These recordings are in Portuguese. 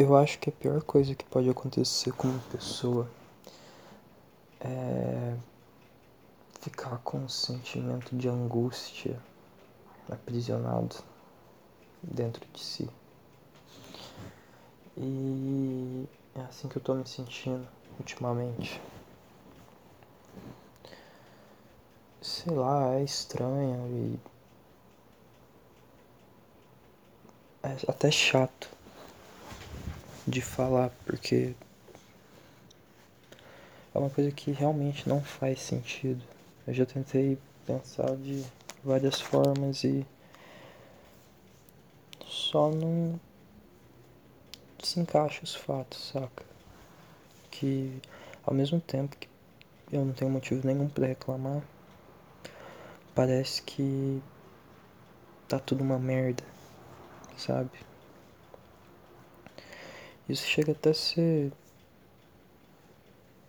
Eu acho que a pior coisa que pode acontecer com uma pessoa é ficar com um sentimento de angústia aprisionado dentro de si. E é assim que eu tô me sentindo ultimamente. Sei lá, é estranho e. É até chato de falar, porque é uma coisa que realmente não faz sentido. Eu já tentei pensar de várias formas e só não se encaixa os fatos, saca? Que ao mesmo tempo que eu não tenho motivo nenhum para reclamar, parece que tá tudo uma merda, sabe? Isso chega até a ser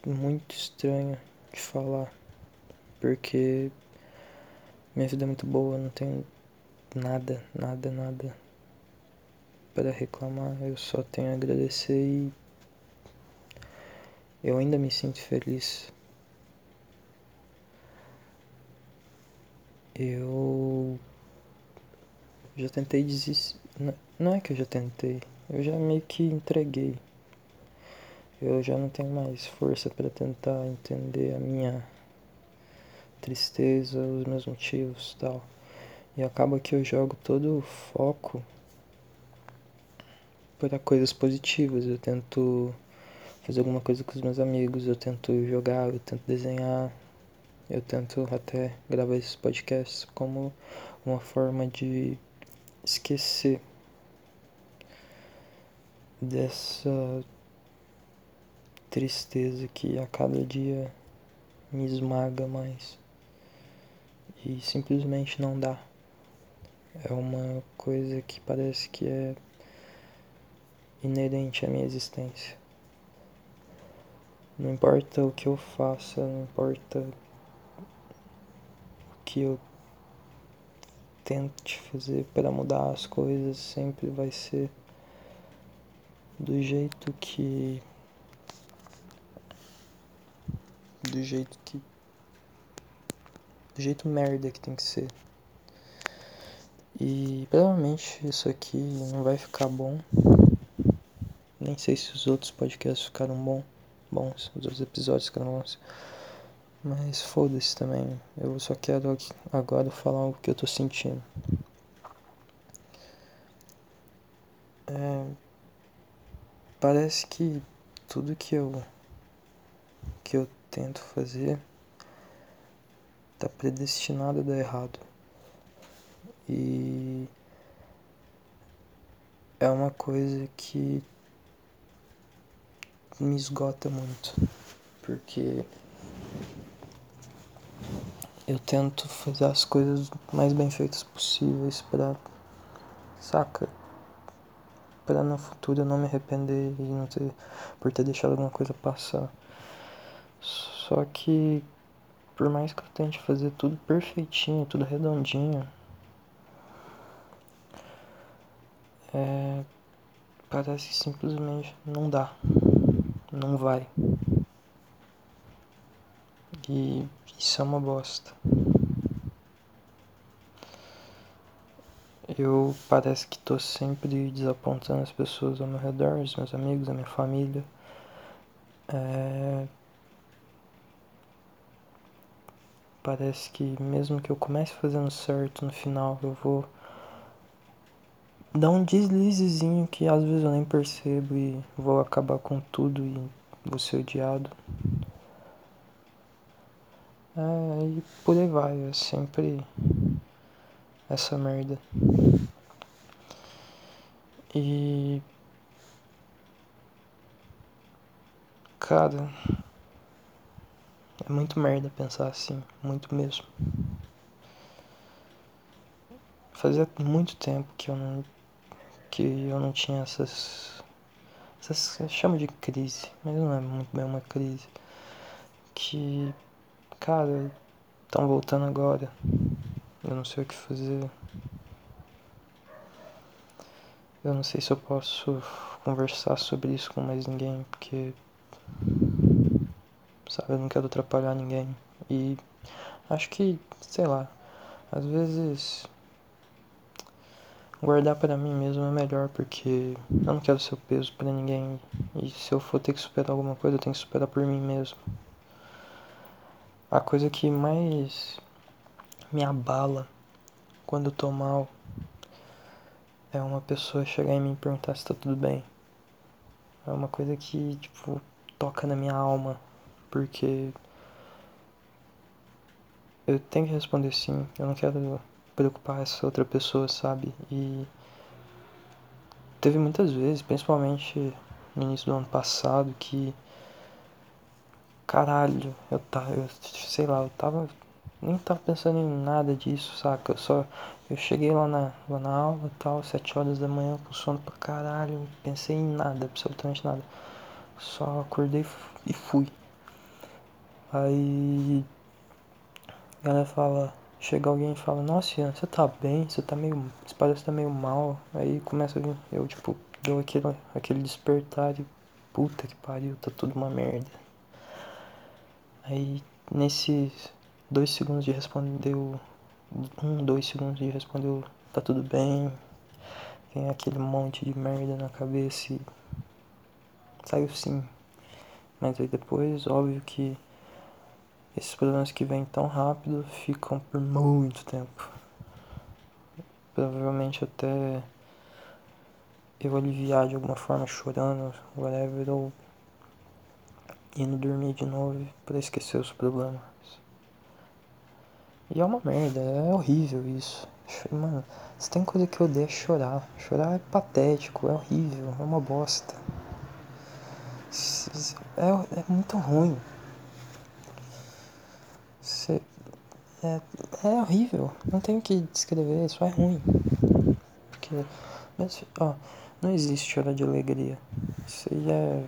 muito estranho de falar, porque minha vida é muito boa, não tenho nada, nada, nada para reclamar, eu só tenho a agradecer e eu ainda me sinto feliz. Eu já tentei desistir. Não é que eu já tentei, eu já meio que entreguei. Eu já não tenho mais força para tentar entender a minha tristeza, os meus motivos tal. E acaba que eu jogo todo o foco para coisas positivas. Eu tento fazer alguma coisa com os meus amigos, eu tento jogar, eu tento desenhar, eu tento até gravar esses podcasts como uma forma de esquecer dessa tristeza que a cada dia me esmaga mais e simplesmente não dá. É uma coisa que parece que é inerente à minha existência. Não importa o que eu faça, não importa o que eu tente fazer para mudar as coisas, sempre vai ser do jeito que do jeito que do jeito merda que tem que ser. E provavelmente isso aqui não vai ficar bom. Nem sei se os outros podcasts ficaram bom, bons, os outros episódios ficaram bons. Mas foda-se também. Eu só quero agora falar o que eu tô sentindo. Parece que tudo que eu que eu tento fazer tá predestinado a dar errado. E é uma coisa que me esgota muito, porque eu tento fazer as coisas mais bem feitas possíveis para saca para no futuro eu não me arrepender e não ter por ter deixado alguma coisa passar. Só que por mais que eu tente fazer tudo perfeitinho, tudo redondinho, é, parece que simplesmente não dá, não vai. E isso é uma bosta. Eu parece que tô sempre desapontando as pessoas ao meu redor, os meus amigos, a minha família. É... Parece que mesmo que eu comece fazendo certo no final, eu vou dar um deslizezinho que às vezes eu nem percebo e vou acabar com tudo e vou ser odiado. É, e por aí vai, é sempre essa merda. E. Cara. É muito merda pensar assim, muito mesmo. Fazia muito tempo que eu não. que eu não tinha essas. essas. chama de crise, mas não é muito bem uma crise. Que cara, estão voltando agora. Eu não sei o que fazer. eu não sei se eu posso conversar sobre isso com mais ninguém, porque. Sabe, eu não quero atrapalhar ninguém. E acho que, sei lá, às vezes guardar para mim mesmo é melhor porque eu não quero ser peso para ninguém e se eu for ter que superar alguma coisa eu tenho que superar por mim mesmo. A coisa que mais me abala quando eu tô mal é uma pessoa chegar em mim e perguntar se tá tudo bem. É uma coisa que, tipo, toca na minha alma, porque eu tenho que responder sim. Eu não quero preocupar essa outra pessoa, sabe? E teve muitas vezes, principalmente no início do ano passado, que caralho, eu tava, eu, sei lá, eu tava nem tava pensando em nada disso, saca? Eu só eu cheguei lá na, lá na aula tal, sete horas da manhã com sono pra caralho, pensei em nada, absolutamente nada. Só acordei e fui. Aí ela fala, chega alguém e fala, nossa Ian, você tá bem, você tá meio. Você parece que tá meio mal. Aí começa a vir, eu tipo, deu aquele, aquele despertar e puta que pariu, tá tudo uma merda. Aí nesses dois segundos de responder um, dois segundos de responder tá tudo bem. Tem aquele monte de merda na cabeça e saiu sim. Mas aí depois, óbvio que esses problemas que vêm tão rápido ficam por muito tempo. Provavelmente até eu aliviar de alguma forma chorando, whatever, ou indo dormir de novo para esquecer os problemas. E é uma merda, é horrível isso. Mano, se tem coisa que eu odeio é chorar. Chorar é patético, é horrível, é uma bosta. É, é muito ruim. Você, é, é horrível, não tenho que descrever, só é ruim. Porque, mas, ó, não existe chorar de alegria. Isso aí é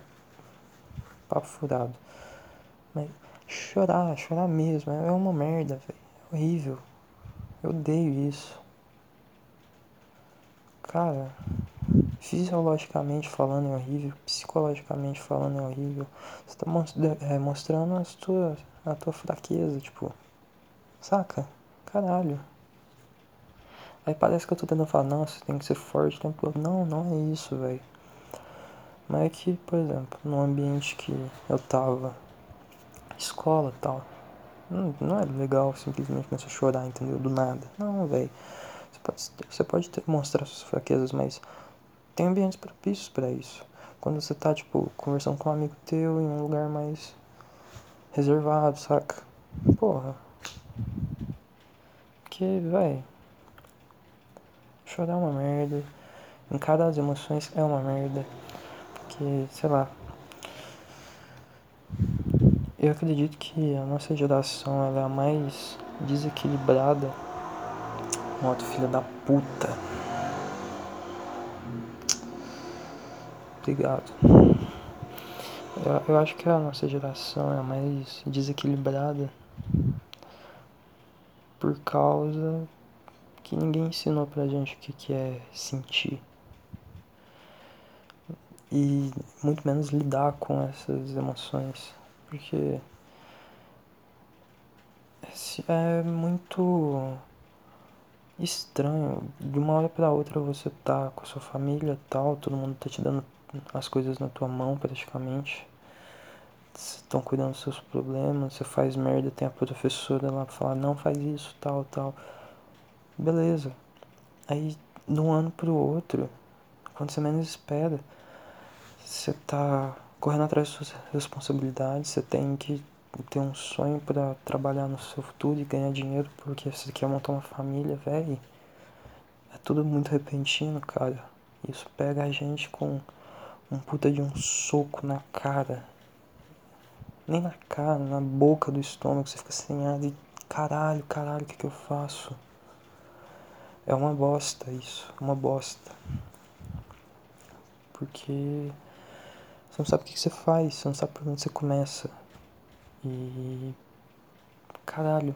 papo furado. Mas chorar, chorar mesmo, é uma merda, velho. Horrível. Eu odeio isso. Cara, fisiologicamente falando é horrível, psicologicamente falando é horrível. Você tá é, mostrando as tuas, a tua fraqueza, tipo. Saca? Caralho. Aí parece que eu tô tentando falar, você tem que ser forte o tempo todo. Não, não é isso, velho. Mas é que, por exemplo, no ambiente que eu tava, escola tal, não, é legal simplesmente começar a chorar, entendeu? Do nada. Não, velho. Você pode, você pode ter, mostrar suas fraquezas, mas tem ambientes propícios para isso. Quando você tá, tipo, conversando com um amigo teu em um lugar mais reservado, saca? Porra. Porque, velho. Chorar é uma merda. Encarar as emoções é uma merda que, sei lá. Eu acredito que a nossa geração ela é a mais desequilibrada. Moto filha da puta. Obrigado. Eu, eu acho que a nossa geração é a mais desequilibrada por causa que ninguém ensinou pra gente o que, que é sentir e muito menos lidar com essas emoções, porque é muito estranho. De uma hora para outra você tá com a sua família tal, todo mundo tá te dando as coisas na tua mão praticamente. Estão cuidando dos seus problemas, você faz merda, tem a professora lá pra falar, não faz isso, tal, tal. Beleza. Aí de um ano pro outro, quando você menos espera, você tá correndo atrás das suas responsabilidades, você tem que ter um sonho para trabalhar no seu futuro e ganhar dinheiro porque você quer montar uma família, velho. É tudo muito repentino, cara. Isso pega a gente com um puta de um soco na cara. Nem na cara, na boca do estômago, você fica sem ar e caralho, caralho, o que, que eu faço? É uma bosta isso, uma bosta. Porque você não sabe o que você faz, você não sabe por onde você começa. E. Caralho.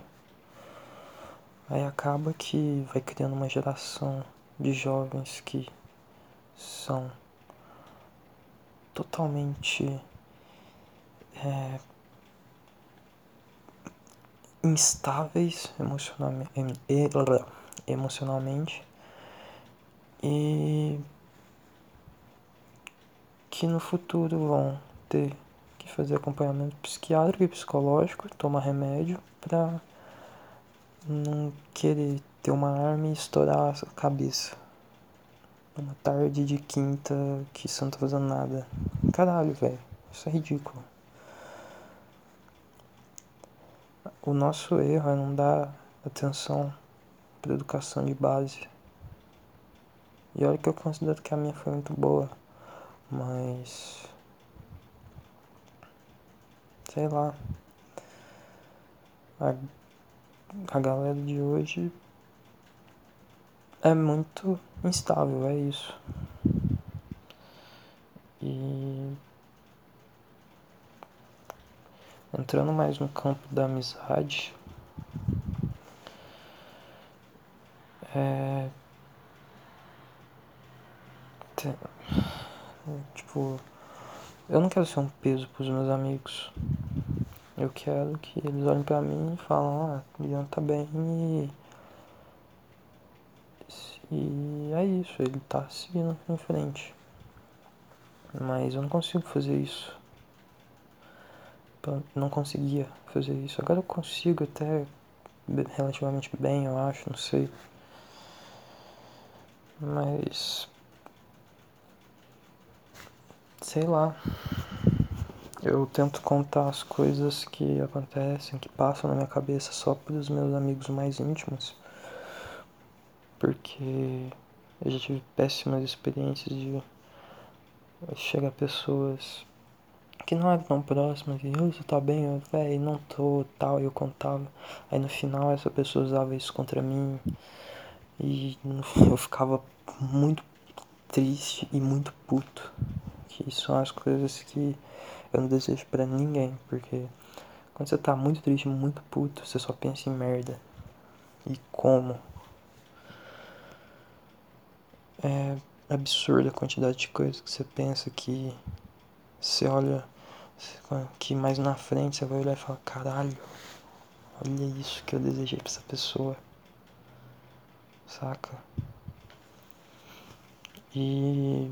Aí acaba que vai criando uma geração de jovens que são totalmente é, instáveis emocionalmente, emocionalmente e que no futuro vão ter que fazer acompanhamento psiquiátrico e psicológico, tomar remédio para não querer ter uma arma e estourar a cabeça. Uma tarde de quinta que você não tá fazendo nada. Caralho, velho. Isso é ridículo. O nosso erro é não dar atenção para educação de base. E olha que eu considero que a minha foi muito boa, mas sei lá. A, a galera de hoje é muito instável, é isso. E entrando mais no campo da amizade, é, tipo, eu não quero ser um peso para os meus amigos. Eu quero que eles olhem pra mim e falem, ah, Ian tá bem e. E é isso, ele tá seguindo em frente. Mas eu não consigo fazer isso. Não conseguia fazer isso. Agora eu consigo até relativamente bem, eu acho, não sei. Mas. Sei lá. Eu tento contar as coisas que acontecem, que passam na minha cabeça só para os meus amigos mais íntimos. Porque eu já tive péssimas experiências de chegar pessoas que não eram tão próximas e você tá bem, eu não tô, tal, eu contava. Aí no final essa pessoa usava isso contra mim e eu ficava muito triste e muito puto. Que são as coisas que eu não desejo para ninguém, porque quando você tá muito triste, muito puto, você só pensa em merda. E como? É absurda a quantidade de coisas que você pensa que você olha que mais na frente você vai olhar e falar, caralho, olha isso que eu desejei pra essa pessoa. Saca? E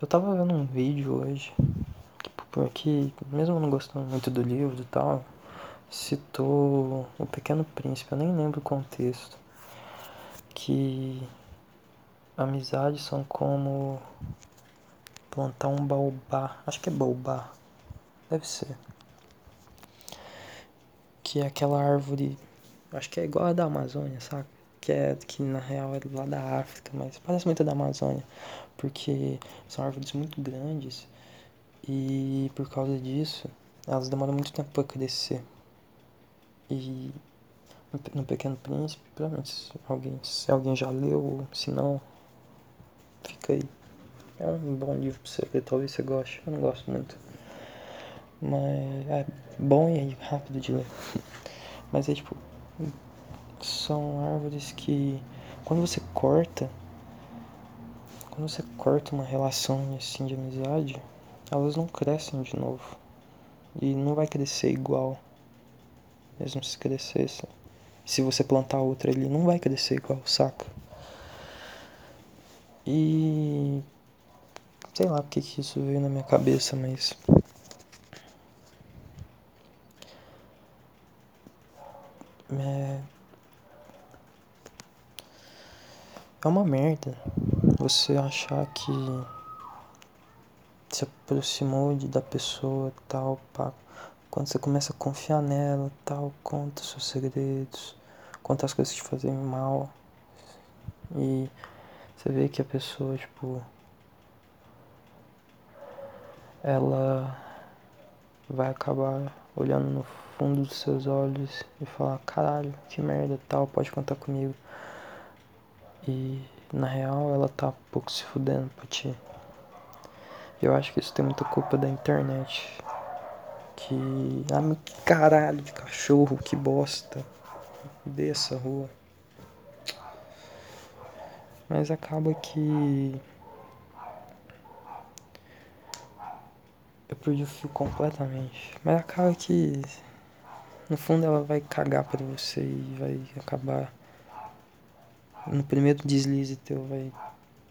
eu tava vendo um vídeo hoje, porque mesmo não gostando muito do livro e tal, citou O Pequeno Príncipe, eu nem lembro o contexto, que amizades são como plantar um baobá, acho que é baobá, deve ser, que é aquela árvore, acho que é igual a da Amazônia, saca? Que é que na real é lá da África, mas parece muito da Amazônia porque são árvores muito grandes e por causa disso elas demoram muito tempo para crescer. E no Pequeno Príncipe, provavelmente se alguém, se alguém já leu, se não, fica aí. É um bom livro pra você ler, talvez você goste. Eu não gosto muito. Mas é bom e rápido de ler. Mas é tipo. São árvores que quando você corta, quando você corta uma relação assim de amizade, elas não crescem de novo. E não vai crescer igual. Mesmo se crescesse. Se você plantar outra ali, não vai crescer igual, saca? E. Sei lá porque que isso veio na minha cabeça, mas. É. É uma merda você achar que se aproximou de, da pessoa tal, pá. Quando você começa a confiar nela, tal, conta seus segredos, conta as coisas que te fazem mal. E você vê que a pessoa, tipo, ela vai acabar olhando no fundo dos seus olhos e falar, caralho, que merda, tal, pode contar comigo. E na real ela tá um pouco se fudendo pra ti. Eu acho que isso tem muita culpa da internet. Que. Ah, que caralho de cachorro, que bosta. Dessa rua. Mas acaba que. Eu perdi o fio completamente. Mas acaba que. No fundo ela vai cagar pra você e vai acabar. No primeiro deslize teu vai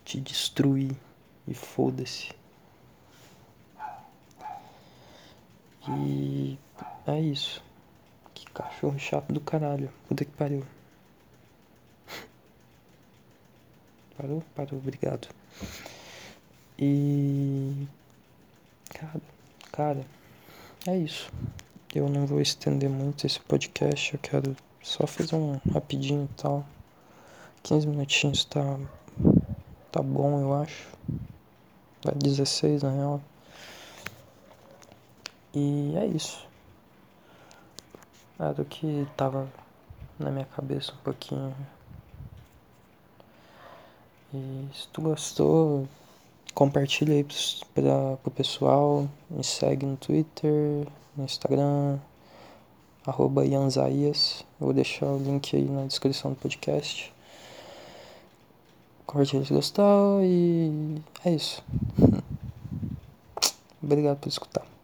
te destruir. E foda-se. E é isso. Que cachorro chato do caralho. Puta que pariu. Parou? Parou, obrigado. E. Cara, cara, é isso. Eu não vou estender muito esse podcast. Eu quero só fazer um rapidinho e tal. 15 minutinhos tá. Tá bom, eu acho. Vai 16 na real. E é isso. Era o que tava na minha cabeça um pouquinho. E se tu gostou, compartilha aí para o pessoal. Me segue no Twitter, no Instagram, arroba Ianzaias. Eu vou deixar o link aí na descrição do podcast. Compartilha se gostar e é isso. Obrigado por escutar.